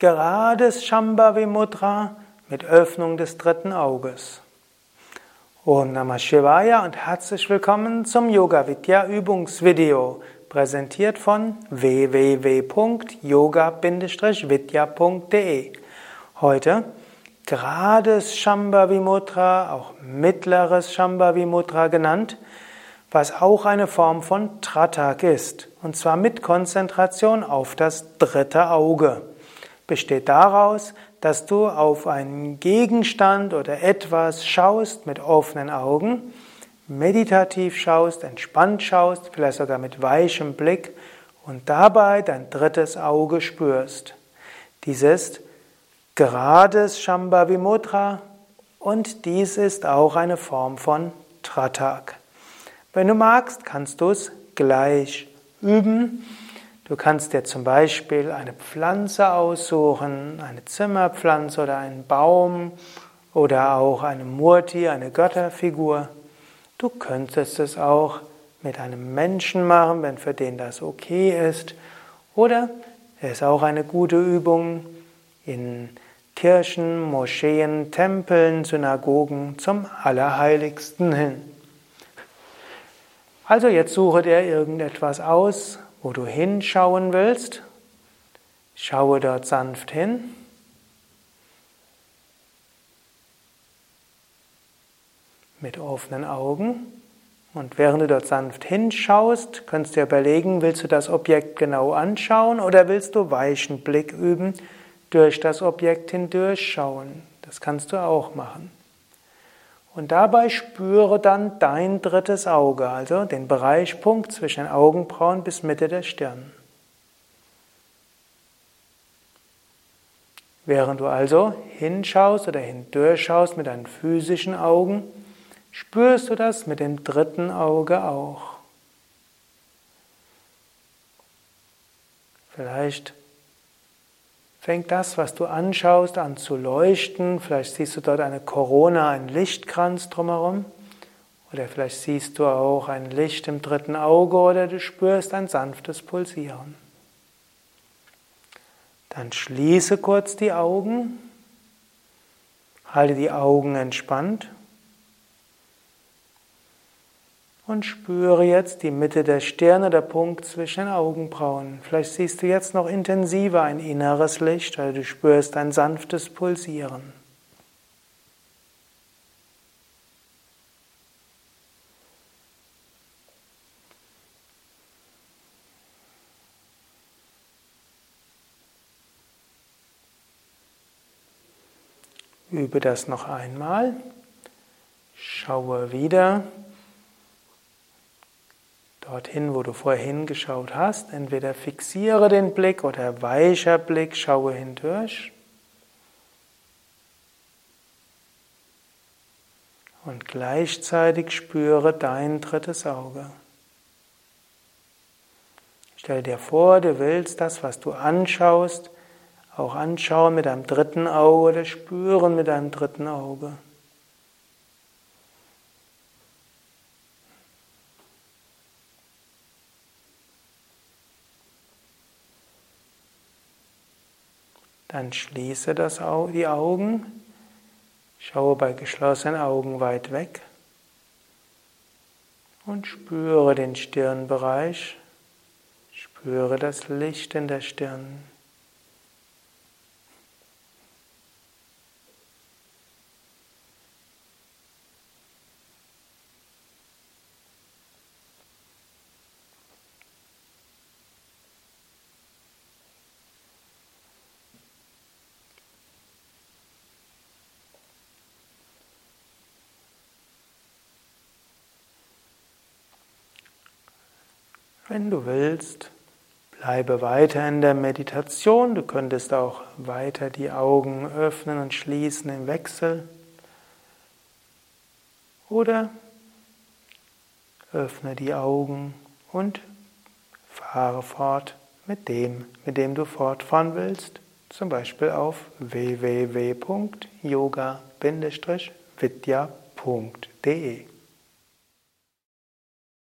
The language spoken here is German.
gerades Shambhavi Mudra mit Öffnung des dritten Auges. Om Namah Shivaya und herzlich willkommen zum Yoga Vidya Übungsvideo, präsentiert von www.yoga-vidya.de. Heute gerades Shambhavi Mudra, auch mittleres Shambhavi Mudra genannt, was auch eine Form von Tratak ist, und zwar mit Konzentration auf das dritte Auge. Besteht daraus, dass du auf einen Gegenstand oder etwas schaust mit offenen Augen, meditativ schaust, entspannt schaust, vielleicht sogar mit weichem Blick und dabei dein drittes Auge spürst. Dies ist gerades Shambhavi Mudra und dies ist auch eine Form von Tratak. Wenn du magst, kannst du es gleich üben. Du kannst dir zum Beispiel eine Pflanze aussuchen, eine Zimmerpflanze oder einen Baum oder auch eine Murti, eine Götterfigur. Du könntest es auch mit einem Menschen machen, wenn für den das okay ist. Oder es ist auch eine gute Übung in Kirchen, Moscheen, Tempeln, Synagogen zum Allerheiligsten hin. Also jetzt suche dir irgendetwas aus, wo du hinschauen willst. Schaue dort sanft hin. Mit offenen Augen. Und während du dort sanft hinschaust, kannst du dir überlegen, willst du das Objekt genau anschauen oder willst du weichen Blick üben, durch das Objekt hindurchschauen. Das kannst du auch machen. Und dabei spüre dann dein drittes Auge, also den Bereichpunkt zwischen den Augenbrauen bis Mitte der Stirn. Während du also hinschaust oder hindurchschaust mit deinen physischen Augen, spürst du das mit dem dritten Auge auch. Vielleicht fängt das, was du anschaust, an zu leuchten. Vielleicht siehst du dort eine Corona, einen Lichtkranz drumherum. Oder vielleicht siehst du auch ein Licht im dritten Auge oder du spürst ein sanftes Pulsieren. Dann schließe kurz die Augen, halte die Augen entspannt Und spüre jetzt die Mitte der Stirne, der Punkt zwischen den Augenbrauen. Vielleicht siehst du jetzt noch intensiver ein inneres Licht, weil du spürst ein sanftes Pulsieren. Übe das noch einmal. Schaue wieder dorthin, wo du vorhin geschaut hast. Entweder fixiere den Blick oder weicher Blick, schaue hindurch. Und gleichzeitig spüre dein drittes Auge. Stell dir vor, du willst das, was du anschaust, auch anschauen mit deinem dritten Auge oder spüren mit deinem dritten Auge. Dann schließe das, die Augen, schaue bei geschlossenen Augen weit weg. Und spüre den Stirnbereich, spüre das Licht in der Stirn. Wenn du willst, bleibe weiter in der Meditation. Du könntest auch weiter die Augen öffnen und schließen im Wechsel. Oder öffne die Augen und fahre fort mit dem, mit dem du fortfahren willst. Zum Beispiel auf www.yoga-vidya.de